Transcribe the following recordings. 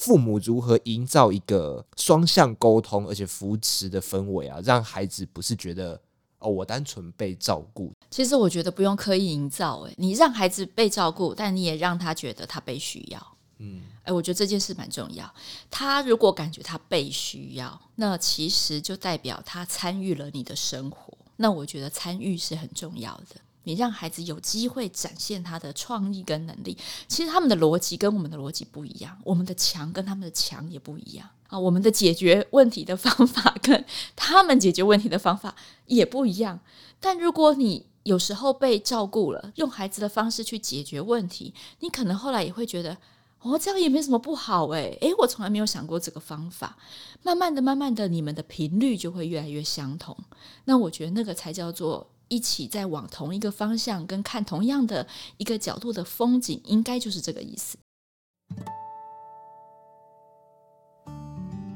父母如何营造一个双向沟通而且扶持的氛围啊，让孩子不是觉得哦，我单纯被照顾。其实我觉得不用刻意营造，诶，你让孩子被照顾，但你也让他觉得他被需要。嗯，诶，我觉得这件事蛮重要。他如果感觉他被需要，那其实就代表他参与了你的生活。那我觉得参与是很重要的。你让孩子有机会展现他的创意跟能力，其实他们的逻辑跟我们的逻辑不一样，我们的强跟他们的强也不一样啊，我们的解决问题的方法跟他们解决问题的方法也不一样。但如果你有时候被照顾了，用孩子的方式去解决问题，你可能后来也会觉得，哦，这样也没什么不好诶，诶，我从来没有想过这个方法。慢慢的、慢慢的，你们的频率就会越来越相同。那我觉得那个才叫做。一起在往同一个方向，跟看同样的一个角度的风景，应该就是这个意思。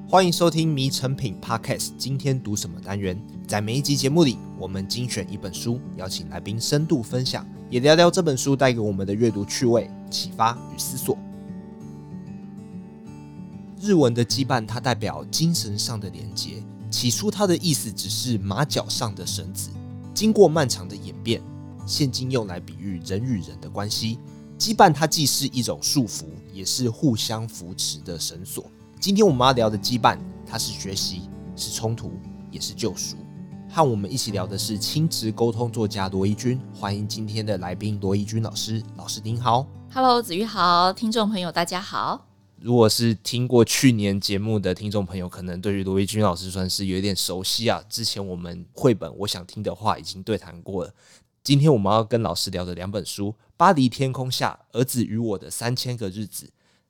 欢迎收听《迷成品 Podcast》，今天读什么单元？在每一集节目里，我们精选一本书，邀请来宾深度分享，也聊聊这本书带给我们的阅读趣味、启发与思索。日文的羁绊，它代表精神上的连接。起初，它的意思只是马脚上的绳子。经过漫长的演变，现今用来比喻人与人的关系。羁绊它既是一种束缚，也是互相扶持的绳索。今天我们要聊的羁绊，它是学习，是冲突，也是救赎。和我们一起聊的是亲职沟通作家罗怡君，欢迎今天的来宾罗怡君老师。老师您好，Hello，子玉好，听众朋友大家好。如果是听过去年节目的听众朋友，可能对于罗一军老师算是有点熟悉啊。之前我们绘本《我想听的话》已经对谈过了。今天我们要跟老师聊的两本书，《巴黎天空下：儿子与我的三千个日子》。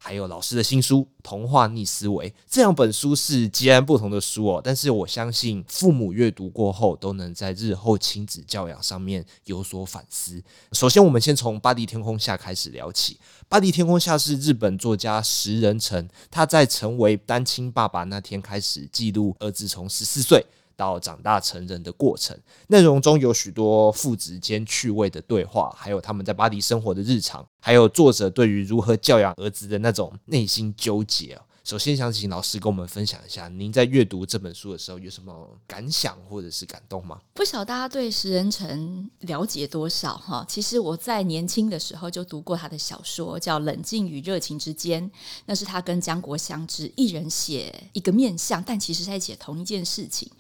还有老师的新书《童话逆思维》，这两本书是截然不同的书哦，但是我相信父母阅读过后都能在日后亲子教养上面有所反思。首先，我们先从《巴黎天空下》开始聊起，《巴黎天空下》是日本作家石人成，他在成为单亲爸爸那天开始记录儿子从十四岁。到长大成人的过程，内容中有许多父子间趣味的对话，还有他们在巴黎生活的日常，还有作者对于如何教养儿子的那种内心纠结。首先想请老师跟我们分享一下，您在阅读这本书的时候有什么感想或者是感动吗？不晓得大家对石人成了解多少哈？其实我在年轻的时候就读过他的小说，叫《冷静与热情之间》，那是他跟江国相之一人写一个面相，但其实在写同一件事情。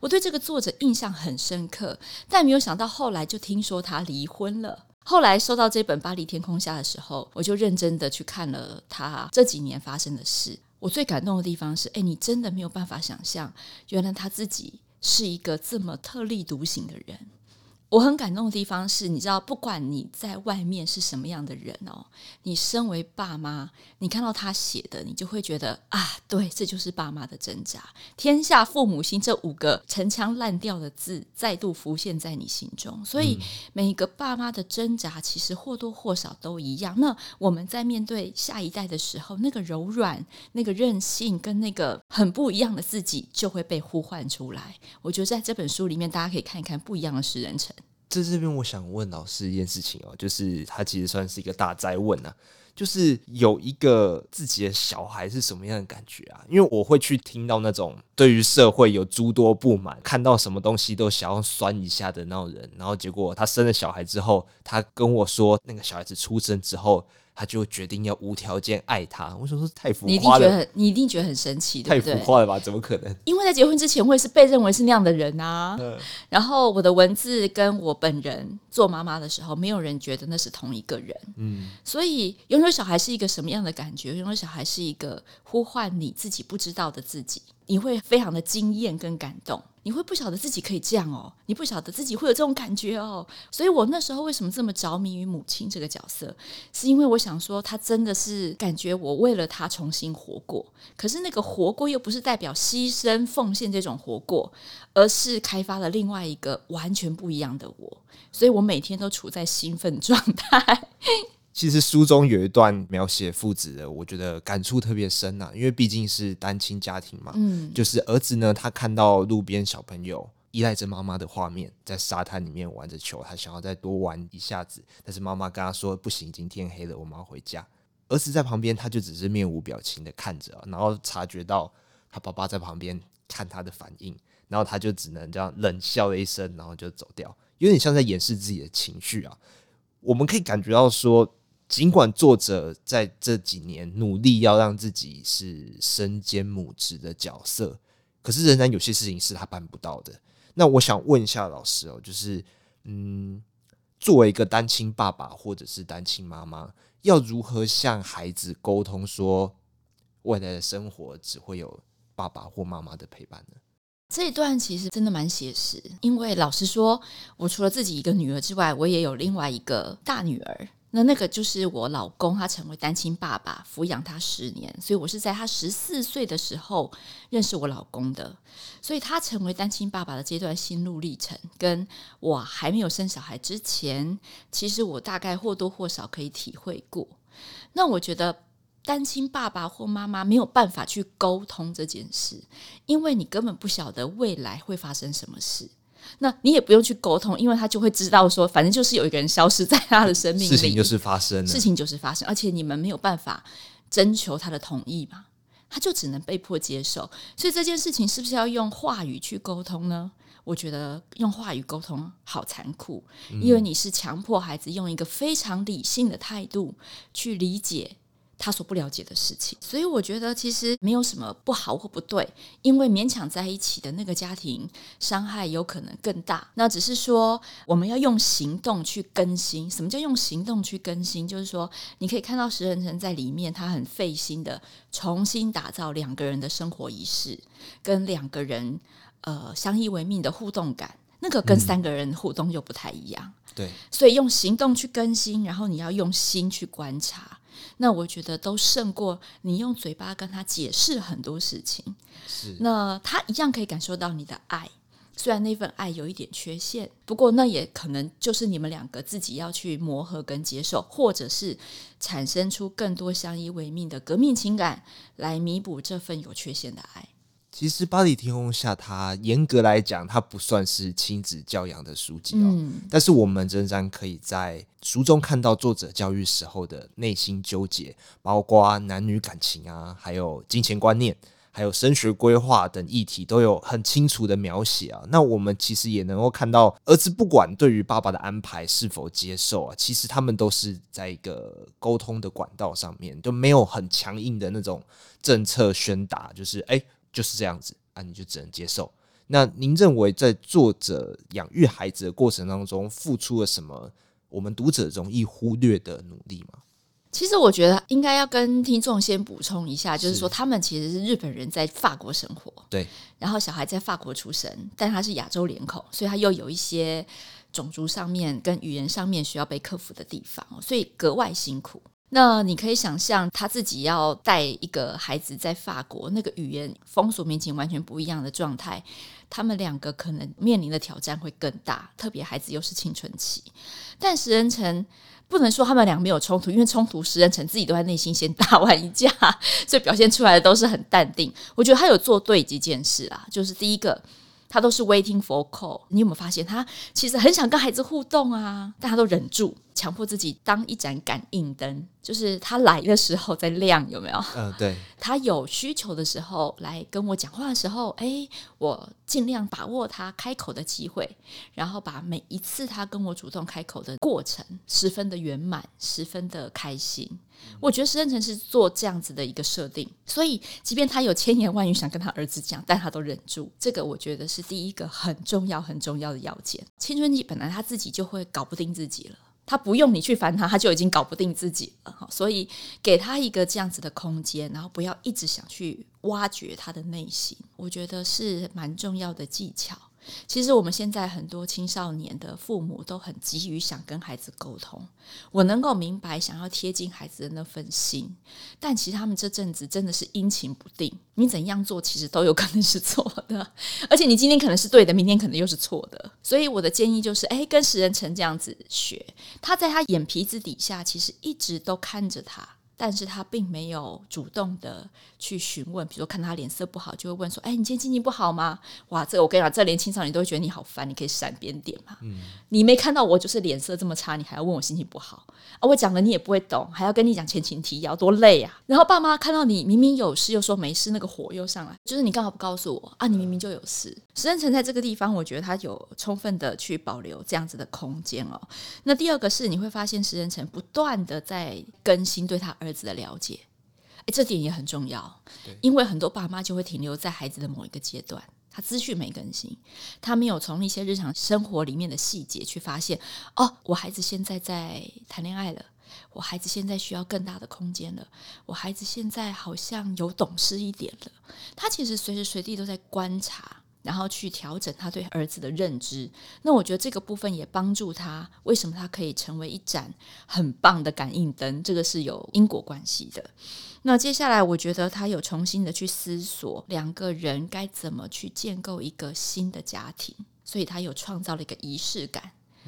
我对这个作者印象很深刻，但没有想到后来就听说他离婚了。后来收到这本《巴黎天空下》的时候，我就认真的去看了他这几年发生的事。我最感动的地方是，哎，你真的没有办法想象，原来他自己是一个这么特立独行的人。我很感动的地方是，你知道，不管你在外面是什么样的人哦，你身为爸妈，你看到他写的，你就会觉得啊，对，这就是爸妈的挣扎。天下父母心这五个陈腔滥调的字再度浮现在你心中，所以每一个爸妈的挣扎其实或多或少都一样。那我们在面对下一代的时候，那个柔软、那个任性跟那个很不一样的自己就会被呼唤出来。我觉得在这本书里面，大家可以看一看不一样的石人成。在这边，我想问老师一件事情哦，就是他其实算是一个大灾问啊，就是有一个自己的小孩是什么样的感觉啊？因为我会去听到那种对于社会有诸多不满，看到什么东西都想要酸一下的那种人，然后结果他生了小孩之后，他跟我说，那个小孩子出生之后。他就决定要无条件爱他，我想说太浮夸了，你一定觉得很，你一定觉得很神奇，对不对？太浮夸了吧？怎么可能？因为在结婚之前，我也是被认为是那样的人啊。嗯。然后我的文字跟我本人做妈妈的时候，没有人觉得那是同一个人。嗯。所以拥有小孩是一个什么样的感觉？拥有小孩是一个呼唤你自己不知道的自己，你会非常的惊艳跟感动。你会不晓得自己可以这样哦，你不晓得自己会有这种感觉哦，所以我那时候为什么这么着迷于母亲这个角色，是因为我想说，他真的是感觉我为了他重新活过，可是那个活过又不是代表牺牲奉献这种活过，而是开发了另外一个完全不一样的我，所以我每天都处在兴奋状态。其实书中有一段描写父子的，我觉得感触特别深呐、啊，因为毕竟是单亲家庭嘛。嗯，就是儿子呢，他看到路边小朋友依赖着妈妈的画面，在沙滩里面玩着球，他想要再多玩一下子，但是妈妈跟他说不行，已经天黑了，我们要回家。儿子在旁边，他就只是面无表情的看着，然后察觉到他爸爸在旁边看他的反应，然后他就只能这样冷笑了一声，然后就走掉，有点像在掩饰自己的情绪啊。我们可以感觉到说，尽管作者在这几年努力要让自己是身兼母职的角色，可是仍然有些事情是他办不到的。那我想问一下老师哦，就是嗯，作为一个单亲爸爸或者是单亲妈妈，要如何向孩子沟通说，未来的生活只会有爸爸或妈妈的陪伴呢？这一段其实真的蛮写实，因为老实说，我除了自己一个女儿之外，我也有另外一个大女儿。那那个就是我老公，他成为单亲爸爸，抚养他十年，所以我是在他十四岁的时候认识我老公的。所以他成为单亲爸爸的这段心路历程，跟我还没有生小孩之前，其实我大概或多或少可以体会过。那我觉得。单亲爸爸或妈妈没有办法去沟通这件事，因为你根本不晓得未来会发生什么事。那你也不用去沟通，因为他就会知道说，反正就是有一个人消失在他的生命里，事情就是发生了，事情就是发生，而且你们没有办法征求他的同意嘛，他就只能被迫接受。所以这件事情是不是要用话语去沟通呢？我觉得用话语沟通好残酷，因为你是强迫孩子用一个非常理性的态度去理解。他所不了解的事情，所以我觉得其实没有什么不好或不对，因为勉强在一起的那个家庭伤害有可能更大。那只是说我们要用行动去更新。什么叫用行动去更新？就是说你可以看到石人成在里面，他很费心的重新打造两个人的生活仪式，跟两个人呃相依为命的互动感，那个跟三个人互动就不太一样。嗯、对，所以用行动去更新，然后你要用心去观察。那我觉得都胜过你用嘴巴跟他解释很多事情。是，那他一样可以感受到你的爱，虽然那份爱有一点缺陷，不过那也可能就是你们两个自己要去磨合跟接受，或者是产生出更多相依为命的革命情感，来弥补这份有缺陷的爱。其实《巴黎天空下》它严格来讲，它不算是亲子教养的书籍哦。嗯、但是我们仍然可以在书中看到作者教育时候的内心纠结，包括男女感情啊，还有金钱观念，还有升学规划等议题，都有很清楚的描写啊。那我们其实也能够看到，儿子不管对于爸爸的安排是否接受啊，其实他们都是在一个沟通的管道上面，就没有很强硬的那种政策宣达，就是哎。欸就是这样子啊，你就只能接受。那您认为在作者养育孩子的过程当中，付出了什么？我们读者容易忽略的努力吗？其实我觉得应该要跟听众先补充一下，就是说他们其实是日本人在法国生活，对，然后小孩在法国出生，但他是亚洲脸孔，所以他又有一些种族上面跟语言上面需要被克服的地方，所以格外辛苦。那你可以想象，他自己要带一个孩子在法国，那个语言风俗民情完全不一样的状态，他们两个可能面临的挑战会更大，特别孩子又是青春期。但石人成不能说他们两个没有冲突，因为冲突石人成自己都在内心先打完一架，所以表现出来的都是很淡定。我觉得他有做对几件事啊，就是第一个。他都是 waiting for call，你有没有发现他其实很想跟孩子互动啊，但他都忍住，强迫自己当一盏感应灯，就是他来的时候在亮，有没有？嗯，对。他有需求的时候来跟我讲话的时候，哎，我尽量把握他开口的机会，然后把每一次他跟我主动开口的过程十分的圆满，十分的开心。我觉得石人成是做这样子的一个设定，所以即便他有千言万语想跟他儿子讲，但他都忍住。这个我觉得是第一个很重要、很重要的要件。青春期本来他自己就会搞不定自己了，他不用你去烦他，他就已经搞不定自己了。哈所以给他一个这样子的空间，然后不要一直想去挖掘他的内心，我觉得是蛮重要的技巧。其实我们现在很多青少年的父母都很急于想跟孩子沟通，我能够明白想要贴近孩子的那份心，但其实他们这阵子真的是阴晴不定，你怎样做其实都有可能是错的，而且你今天可能是对的，明天可能又是错的。所以我的建议就是，诶，跟石人成这样子学，他在他眼皮子底下其实一直都看着他。但是他并没有主动的去询问，比如说看他脸色不好，就会问说：“哎，你今天心情不好吗？”哇，这我跟你讲，这连青少年都会觉得你好烦，你可以闪边点嘛。嗯，你没看到我就是脸色这么差，你还要问我心情不好啊？我讲了你也不会懂，还要跟你讲前情提要，多累啊！然后爸妈看到你明明有事又说没事，那个火又上来，就是你刚好不告诉我啊？你明明就有事。石人成在这个地方，我觉得他有充分的去保留这样子的空间哦。那第二个是你会发现石人成不断的在更新对他儿子的了解，哎，这点也很重要，因为很多爸妈就会停留在孩子的某一个阶段，他资讯没更新，他没有从一些日常生活里面的细节去发现，哦，我孩子现在在谈恋爱了，我孩子现在需要更大的空间了，我孩子现在好像有懂事一点了，他其实随时随地都在观察。然后去调整他对儿子的认知，那我觉得这个部分也帮助他。为什么他可以成为一盏很棒的感应灯？这个是有因果关系的。那接下来，我觉得他有重新的去思索两个人该怎么去建构一个新的家庭，所以他有创造了一个仪式感。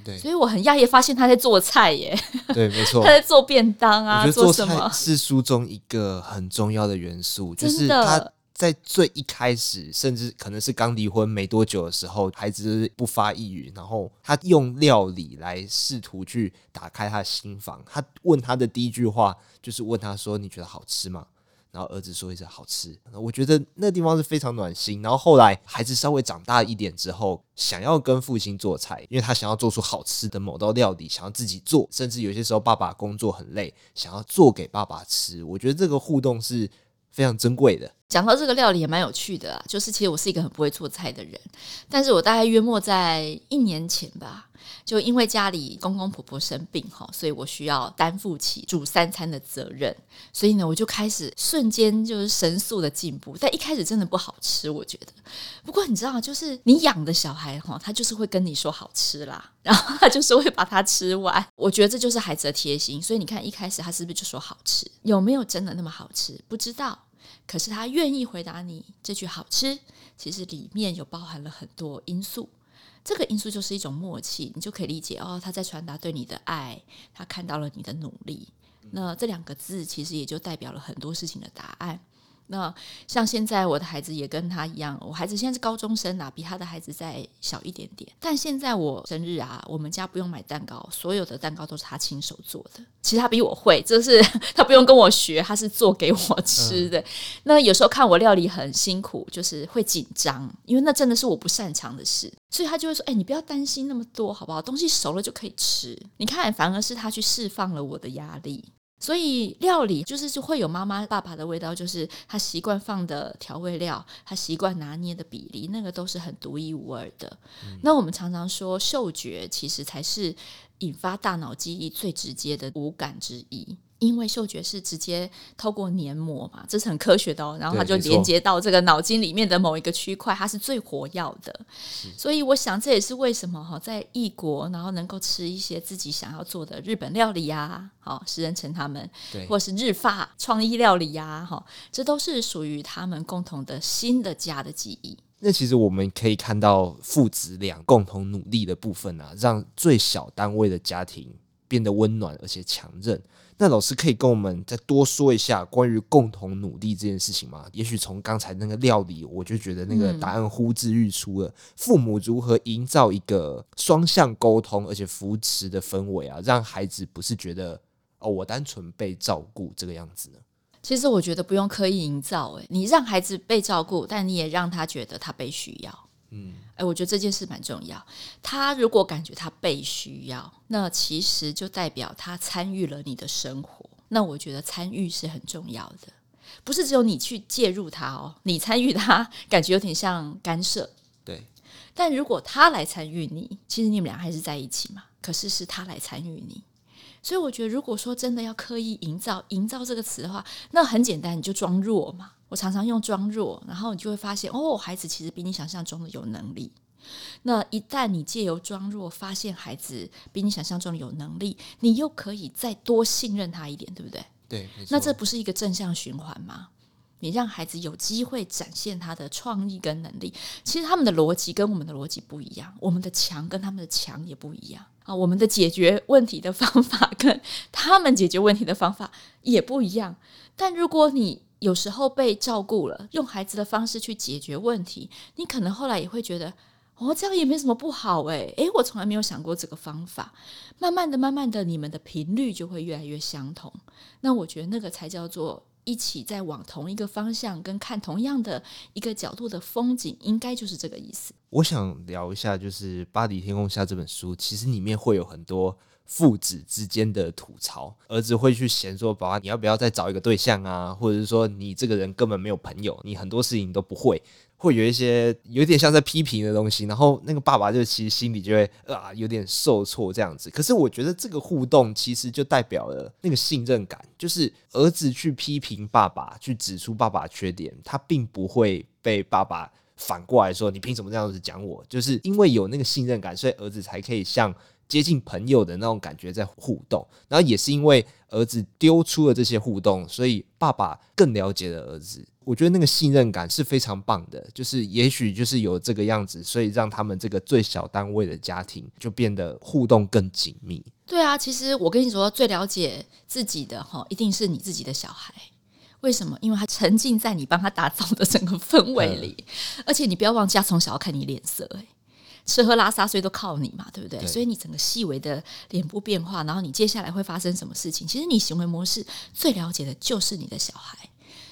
对，所以我很讶异发现他在做菜耶。对，没错，他在做便当啊，我觉得做菜做什么？是书中一个很重要的元素，就是他。在最一开始，甚至可能是刚离婚没多久的时候，孩子不发一语，然后他用料理来试图去打开他的心房。他问他的第一句话就是问他说：“你觉得好吃吗？”然后儿子说一声“好吃”。我觉得那地方是非常暖心。然后后来孩子稍微长大一点之后，想要跟父亲做菜，因为他想要做出好吃的某道料理，想要自己做，甚至有些时候爸爸工作很累，想要做给爸爸吃。我觉得这个互动是。非常珍贵的。讲到这个料理也蛮有趣的啊，就是其实我是一个很不会做菜的人，但是我大概约莫在一年前吧，就因为家里公公婆婆生病哈，所以我需要担负起煮三餐的责任，所以呢，我就开始瞬间就是神速的进步，但一开始真的不好吃，我觉得。不过你知道，就是你养的小孩哈，他就是会跟你说好吃啦，然后他就是会把它吃完。我觉得这就是孩子的贴心，所以你看一开始他是不是就说好吃？有没有真的那么好吃？不知道。可是他愿意回答你这句好吃，其实里面有包含了很多因素。这个因素就是一种默契，你就可以理解哦，他在传达对你的爱，他看到了你的努力。那这两个字其实也就代表了很多事情的答案。那像现在我的孩子也跟他一样，我孩子现在是高中生啊，比他的孩子再小一点点。但现在我生日啊，我们家不用买蛋糕，所有的蛋糕都是他亲手做的。其实他比我会，就是他不用跟我学，他是做给我吃的。嗯、那有时候看我料理很辛苦，就是会紧张，因为那真的是我不擅长的事，所以他就会说：“哎，你不要担心那么多，好不好？东西熟了就可以吃。”你看，反而是他去释放了我的压力。所以料理就是就会有妈妈爸爸的味道，就是他习惯放的调味料，他习惯拿捏的比例，那个都是很独一无二的。嗯。那我们常常说，嗅觉其实才是引发大脑记忆最直接的五感之一。因为嗅觉是直接透过黏膜嘛，这是很科学的哦。然后它就连接到这个脑筋里面的某一个区块，它是最活跃的。所以我想这也是为什么哈，在异国然后能够吃一些自己想要做的日本料理呀，好，石人成他们，或是日法创意料理呀，哈，这都是属于他们共同的新的家的记忆。那其实我们可以看到父子俩共同努力的部分啊，让最小单位的家庭变得温暖而且强韧。那老师可以跟我们再多说一下关于共同努力这件事情吗？也许从刚才那个料理，我就觉得那个答案呼之欲出了。父母如何营造一个双向沟通而且扶持的氛围啊，让孩子不是觉得哦，我单纯被照顾这个样子呢？其实我觉得不用刻意营造，诶，你让孩子被照顾，但你也让他觉得他被需要。嗯，哎，我觉得这件事蛮重要。他如果感觉他被需要，那其实就代表他参与了你的生活。那我觉得参与是很重要的，不是只有你去介入他哦，你参与他，感觉有点像干涉。对，但如果他来参与你，其实你们俩还是在一起嘛。可是是他来参与你，所以我觉得，如果说真的要刻意营造“营造”这个词的话，那很简单，你就装弱嘛。我常常用装弱，然后你就会发现，哦，孩子其实比你想象中的有能力。那一旦你借由装弱发现孩子比你想象中的有能力，你又可以再多信任他一点，对不对？对，那这不是一个正向循环吗？你让孩子有机会展现他的创意跟能力，其实他们的逻辑跟我们的逻辑不一样，我们的强跟他们的强也不一样。啊，我们的解决问题的方法跟他们解决问题的方法也不一样。但如果你有时候被照顾了，用孩子的方式去解决问题，你可能后来也会觉得，哦，这样也没什么不好诶。诶，我从来没有想过这个方法。慢慢的、慢慢的，你们的频率就会越来越相同。那我觉得那个才叫做一起在往同一个方向，跟看同样的一个角度的风景，应该就是这个意思。我想聊一下，就是《巴黎天空下》这本书，其实里面会有很多。父子之间的吐槽，儿子会去嫌说：“爸爸，你要不要再找一个对象啊？或者是说你这个人根本没有朋友，你很多事情都不会，会有一些有点像在批评的东西。”然后那个爸爸就其实心里就会啊有点受挫这样子。可是我觉得这个互动其实就代表了那个信任感，就是儿子去批评爸爸，去指出爸爸缺点，他并不会被爸爸反过来说：“你凭什么这样子讲我？”就是因为有那个信任感，所以儿子才可以像。接近朋友的那种感觉在互动，然后也是因为儿子丢出了这些互动，所以爸爸更了解了儿子。我觉得那个信任感是非常棒的，就是也许就是有这个样子，所以让他们这个最小单位的家庭就变得互动更紧密。对啊，其实我跟你说，最了解自己的哈，一定是你自己的小孩。为什么？因为他沉浸在你帮他打造的整个氛围里，嗯、而且你不要忘记，他从小要看你脸色，欸吃喝拉撒，所以都靠你嘛，对不对？对，所以你整个细微的脸部变化，然后你接下来会发生什么事情，其实你行为模式最了解的就是你的小孩。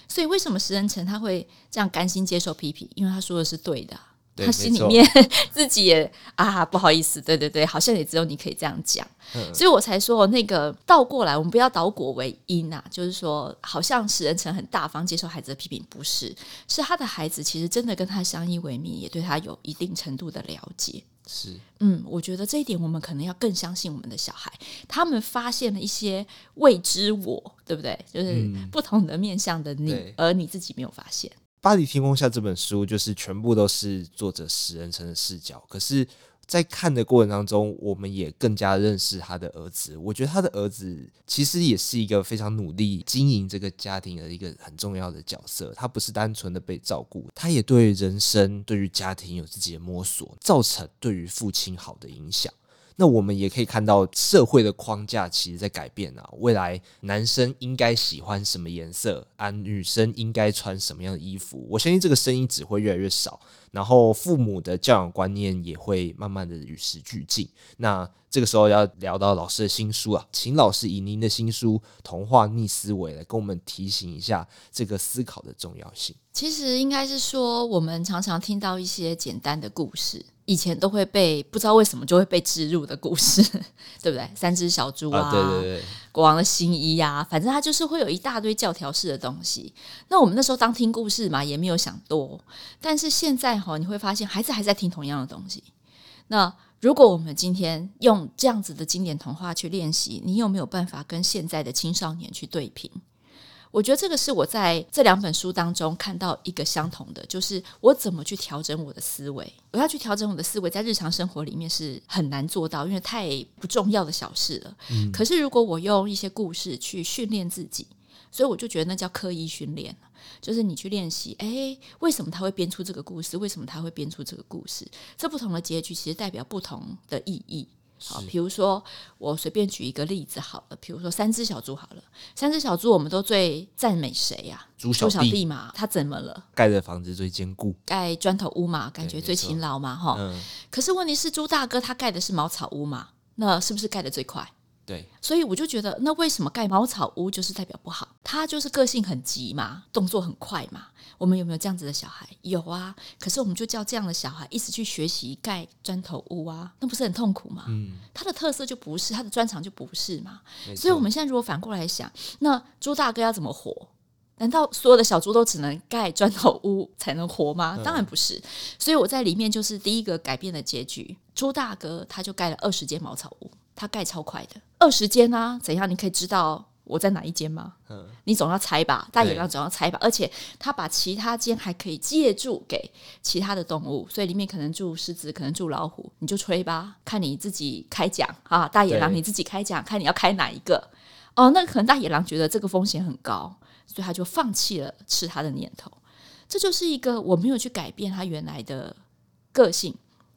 所以为什么石人成他会这样甘心接受批评？因为他说的是对的。他心里面 自己也啊，不好意思，对对对，好像也只有你可以这样讲，嗯、所以我才说那个倒过来，我们不要倒果为因啊，就是说，好像史人成很大方接受孩子的批评，不是，是他的孩子其实真的跟他相依为命，也对他有一定程度的了解。是，嗯，我觉得这一点我们可能要更相信我们的小孩，他们发现了一些未知我，对不对？就是不同的面向的你，嗯、而你自己没有发现。《巴黎天空下》这本书就是全部都是作者史人成的视角，可是，在看的过程当中，我们也更加认识他的儿子。我觉得他的儿子其实也是一个非常努力经营这个家庭的一个很重要的角色。他不是单纯的被照顾，他也对人生、对于家庭有自己的摸索，造成对于父亲好的影响。那我们也可以看到社会的框架其实在改变啊。未来男生应该喜欢什么颜色啊？女生应该穿什么样的衣服？我相信这个声音只会越来越少。然后父母的教养观念也会慢慢的与时俱进。那这个时候要聊到老师的新书啊，请老师以您的新书《童话逆思维》来跟我们提醒一下这个思考的重要性。其实应该是说，我们常常听到一些简单的故事。以前都会被不知道为什么就会被植入的故事，对不对？三只小猪啊，啊对对对，国王的新衣呀、啊，反正他就是会有一大堆教条式的东西。那我们那时候当听故事嘛，也没有想多。但是现在哈，你会发现孩子还在听同样的东西。那如果我们今天用这样子的经典童话去练习，你有没有办法跟现在的青少年去对平？我觉得这个是我在这两本书当中看到一个相同的，就是我怎么去调整我的思维。我要去调整我的思维，在日常生活里面是很难做到，因为太不重要的小事了。嗯。可是如果我用一些故事去训练自己，所以我就觉得那叫刻意训练，就是你去练习。诶，为什么他会编出这个故事？为什么他会编出这个故事？这不同的结局其实代表不同的意义。好，比如说我随便举一个例子好了，比如说三只小猪好了，三只小猪我们都最赞美谁呀？猪小弟嘛，他怎么了？盖的房子最坚固，盖砖头屋嘛，感觉最勤劳嘛，哈。嗯。可是问题是猪大哥他盖的是茅草屋嘛，那是不是盖的最快？对，所以我就觉得，那为什么盖茅草屋就是代表不好？他就是个性很急嘛，动作很快嘛。我们有没有这样子的小孩？有啊。可是我们就叫这样的小孩一直去学习盖砖头屋啊，那不是很痛苦吗？嗯，他的特色就不是，他的专长就不是嘛。所以我们现在如果反过来想，那朱大哥要怎么活？难道所有的小猪都只能盖砖头屋才能活吗？当然不是。所以我在里面就是第一个改变的结局，朱大哥他就盖了二十间茅草屋。他盖超快的，二十间啊？怎样？你可以知道我在哪一间吗？嗯，你总要猜吧，大野狼总要猜吧。而且他把其他间还可以借住给其他的动物，所以里面可能住狮子，可能住老虎，你就吹吧，看你自己开奖啊！大野狼你自己开奖，看你要开哪一个哦。那可能大野狼觉得这个风险很高，所以他就放弃了吃它的念头。这就是一个我没有去改变他原来的个性。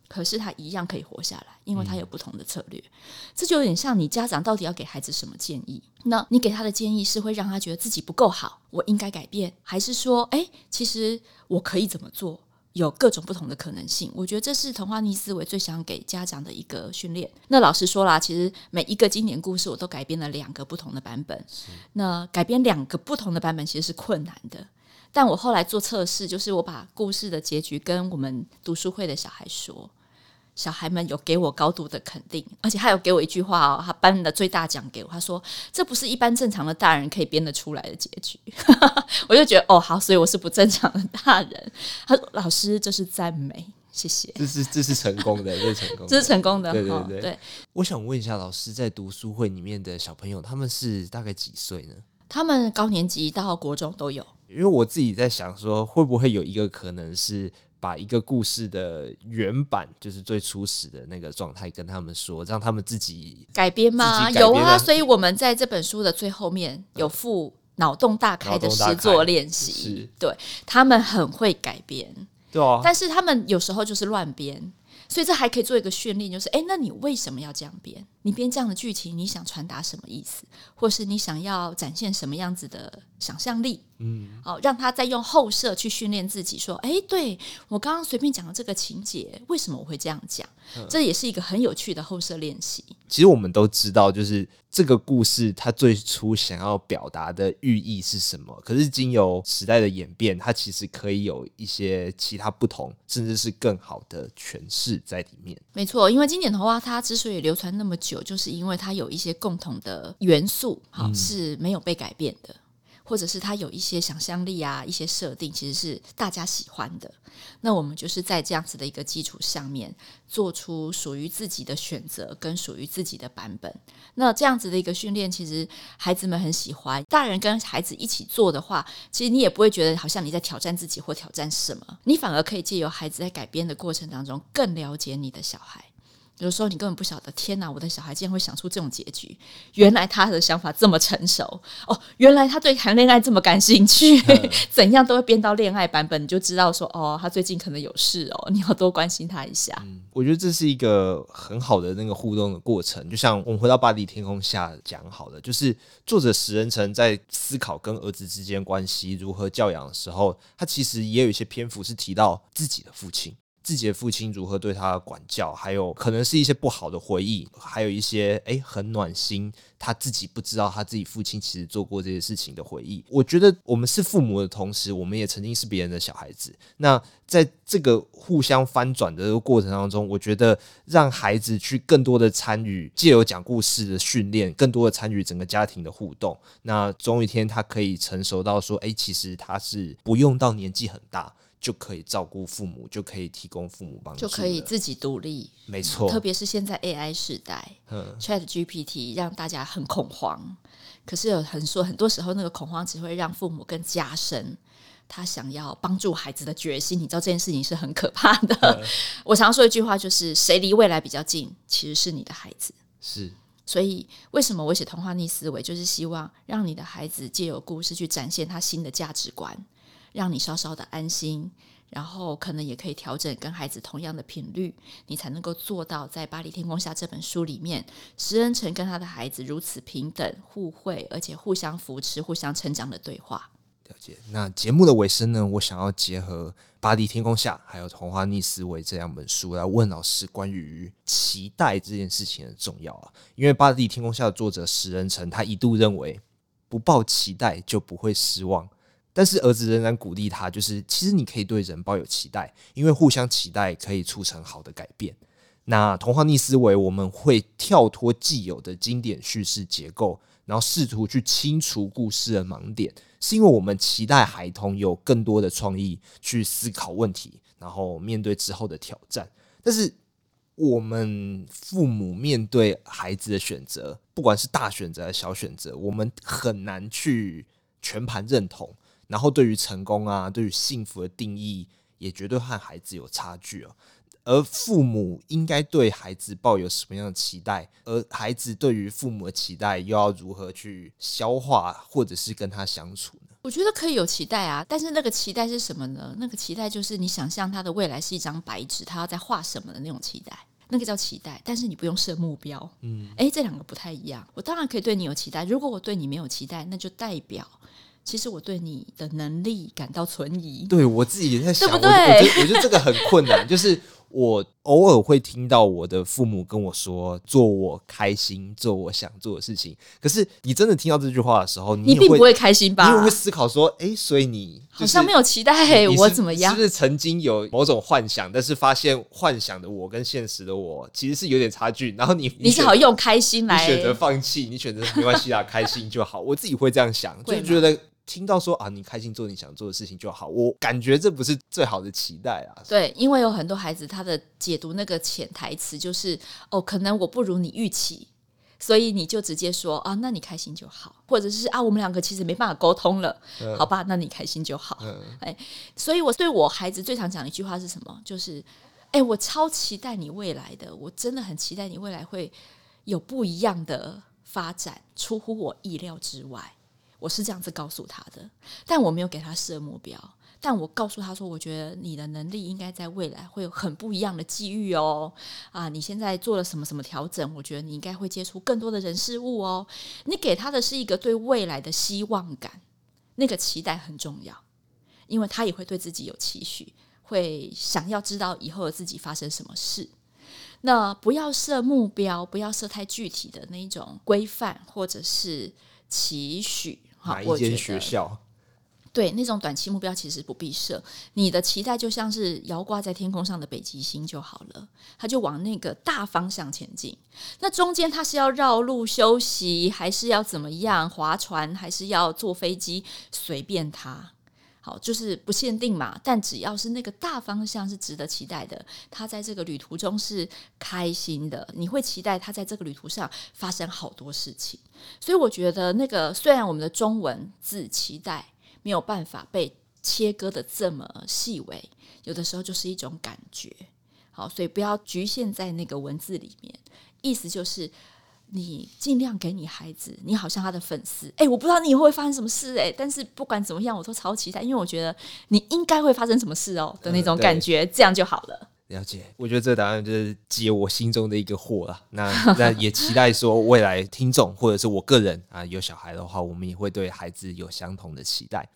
可是他一样可以活下来，因为他有不同的策略。嗯、这就有点像你家长到底要给孩子什么建议？那你给他的建议是会让他觉得自己不够好，我应该改变，还是说，哎，其实我可以怎么做？有各种不同的可能性。我觉得这是童话逆思维最想给家长的一个训练。那老实说啦，其实每一个经典故事我都改编了两个不同的版本。那改编两个不同的版本其实是困难的。但我后来做测试，就是我把故事的结局跟我们读书会的小孩说，小孩们有给我高度的肯定，而且他有给我一句话哦，他颁的最大奖给我，他说这不是一般正常的大人可以编得出来的结局，我就觉得哦好，所以我是不正常的大人。他说老师这是赞美，谢谢，这是这是成功的，这是成功的，这是成功的，对对对，对。我想问一下老师，在读书会里面的小朋友，他们是大概几岁呢？他们高年级到国中都有。因为我自己在想说，会不会有一个可能是把一个故事的原版，就是最初始的那个状态，跟他们说，让他们自己改编吗？有啊，所以我们在这本书的最后面有附脑洞大开的实作练习，对，他们很会改编，对啊，但是他们有时候就是乱编。所以这还可以做一个训练，就是哎，那你为什么要这样编？你编这样的剧情，你想传达什么意思？或是你想要展现什么样子的想象力？嗯，好，让他再用后设去训练自己，说，哎，对，我刚刚随便讲的这个情节，为什么我会这样讲？嗯，这也是一个很有趣的后设练习。其实我们都知道，就是这个故事它最初想要表达的寓意是什么。可是经由时代的演变，它其实可以有一些其他不同，甚至是更好的诠释在里面。没错，因为经典童话它之所以流传那么久，就是因为它有一些共同的元素，好，是没有被改变的。或者是他有一些想象力啊，一些设定其实是大家喜欢的。那我们就是在这样子的一个基础上面，做出属于自己的选择跟属于自己的版本。那这样子的一个训练，其实孩子们很喜欢。大人跟孩子一起做的话，其实你也不会觉得好像你在挑战自己或挑战什么，你反而可以借由孩子在改编的过程当中，更了解你的小孩。有时候你根本不晓得，天哪！我的小孩竟然会想出这种结局。原来他的想法这么成熟哦，原来他对谈恋爱这么感兴趣，嗯、怎样都会编到恋爱版本，你就知道说哦，他最近可能有事哦，你要多关心他一下。嗯，我觉得这是一个很好的那个互动的过程。就像我们回到《巴黎天空下》讲好的，就是作者石人成在思考跟儿子之间关系如何教养的时候，他其实也有一些篇幅是提到自己的父亲。自己的父亲如何对他的管教，还有可能是一些不好的回忆，还有一些诶很暖心，他自己不知道他自己父亲其实做过这些事情的回忆。我觉得我们是父母的同时，我们也曾经是别人的小孩子。那在这个互相翻转的过程当中，我觉得让孩子去更多的参与，借由讲故事的训练，更多的参与整个家庭的互动。那总有一天他可以成熟到说，诶，其实他是不用到年纪很大。就可以照顾父母，就可以提供父母帮助，就可以自己独立。没错，特别是现在 AI 时代，嗯，ChatGPT 让大家很恐慌。可是有很说，很多时候那个恐慌只会让父母更加深他想要帮助孩子的决心。你知道这件事情是很可怕的。嗯、我常说一句话，就是谁离未来比较近，其实是你的孩子。是，所以为什么我写童话逆思维，就是希望让你的孩子借由故事去展现他新的价值观。让你稍稍的安心，然后可能也可以调整跟孩子同样的频率，你才能够做到在《巴黎天空下》这本书里面，石恩成跟他的孩子如此平等、互惠，而且互相扶持、互相成长的对话。了解。那节目的尾声呢，我想要结合《巴黎天空下》还有《童话逆思维》这两本书来问老师关于期待这件事情的重要啊。因为《巴黎天空下》的作者石恩成，他一度认为不抱期待就不会失望。但是儿子仍然鼓励他，就是其实你可以对人抱有期待，因为互相期待可以促成好的改变。那童话逆思维，我们会跳脱既有的经典叙事结构，然后试图去清除故事的盲点，是因为我们期待孩童有更多的创意去思考问题，然后面对之后的挑战。但是我们父母面对孩子的选择，不管是大选择还是小选择，我们很难去全盘认同。然后，对于成功啊，对于幸福的定义，也绝对和孩子有差距哦。而父母应该对孩子抱有什么样的期待？而孩子对于父母的期待，又要如何去消化，或者是跟他相处呢？我觉得可以有期待啊，但是那个期待是什么呢？那个期待就是你想象他的未来是一张白纸，他要在画什么的那种期待，那个叫期待。但是你不用设目标，嗯，诶，这两个不太一样。我当然可以对你有期待，如果我对你没有期待，那就代表其实我对你的能力感到存疑。对我自己也在想，对不对？我，我觉得我觉得这个很困难，就是。我偶尔会听到我的父母跟我说：“做我开心，做我想做的事情。”可是你真的听到这句话的时候，你，你并不会开心吧？你会思考说：“哎、欸，所以你、就是、好像没有期待我怎么样？是不是曾经有某种幻想，但是发现幻想的我跟现实的我其实是有点差距？然后你你只好用开心来选择放弃，你选择没关系啦，开心就好。我自己会这样想，就觉得。听到说啊，你开心做你想做的事情就好，我感觉这不是最好的期待啊。对，因为有很多孩子他的解读那个潜台词就是哦，可能我不如你预期，所以你就直接说啊，那你开心就好，或者是啊，我们两个其实没办法沟通了，嗯、好吧，那你开心就好。嗯、哎，所以我对我孩子最常讲的一句话是什么？就是哎，我超期待你未来的，我真的很期待你未来会有不一样的发展，出乎我意料之外。我是这样子告诉他的，但我没有给他设目标。但我告诉他说，我觉得你的能力应该在未来会有很不一样的机遇哦。啊，你现在做了什么什么调整？我觉得你应该会接触更多的人事物哦。你给他的是一个对未来的希望感，那个期待很重要，因为他也会对自己有期许，会想要知道以后的自己发生什么事。那不要设目标，不要设太具体的那种规范，或者是。期许，哪一间学校？对，那种短期目标其实不必设。你的期待就像是摇挂在天空上的北极星就好了，它就往那个大方向前进。那中间它是要绕路休息，还是要怎么样？划船还是要坐飞机？随便它。好，就是不限定嘛，但只要是那个大方向是值得期待的，他在这个旅途中是开心的，你会期待他在这个旅途上发生好多事情。所以我觉得，那个虽然我们的中文字期待没有办法被切割得这么细微，有的时候就是一种感觉。好，所以不要局限在那个文字里面，意思就是。你尽量给你孩子，你好像他的粉丝，哎、欸，我不知道你以后会发生什么事，哎，但是不管怎么样，我都超期待，因为我觉得你应该会发生什么事哦的那种感觉，嗯、这样就好了。了解，我觉得这答案就是解我心中的一个惑了。那那也期待说未来听众或者是我个人啊，有小孩的话，我们也会对孩子有相同的期待。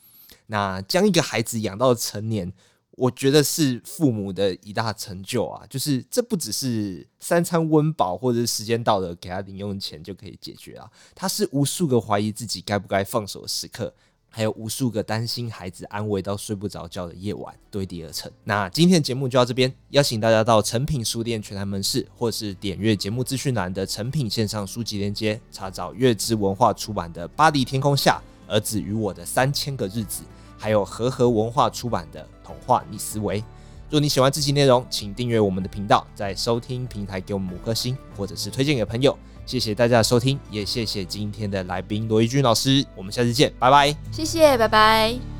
那将一个孩子养到成年。我觉得是父母的一大成就啊！就是这不只是三餐温饱，或者是时间到了给他零用钱就可以解决啊。他是无数个怀疑自己该不该放手的时刻，还有无数个担心孩子安危到睡不着觉的夜晚堆叠而成。那今天的节目就到这边，邀请大家到诚品书店全台门市，或是点阅节目资讯栏的诚品线上书籍链接，查找月之文化出版的《巴黎天空下：儿子与我的三千个日子》。还有和和文化出版的《童话逆思维》。如果你喜欢这期内容，请订阅我们的频道，在收听平台给我们五颗星，或者是推荐给朋友。谢谢大家的收听，也谢谢今天的来宾罗一军老师。我们下次见，拜拜。谢谢，拜拜。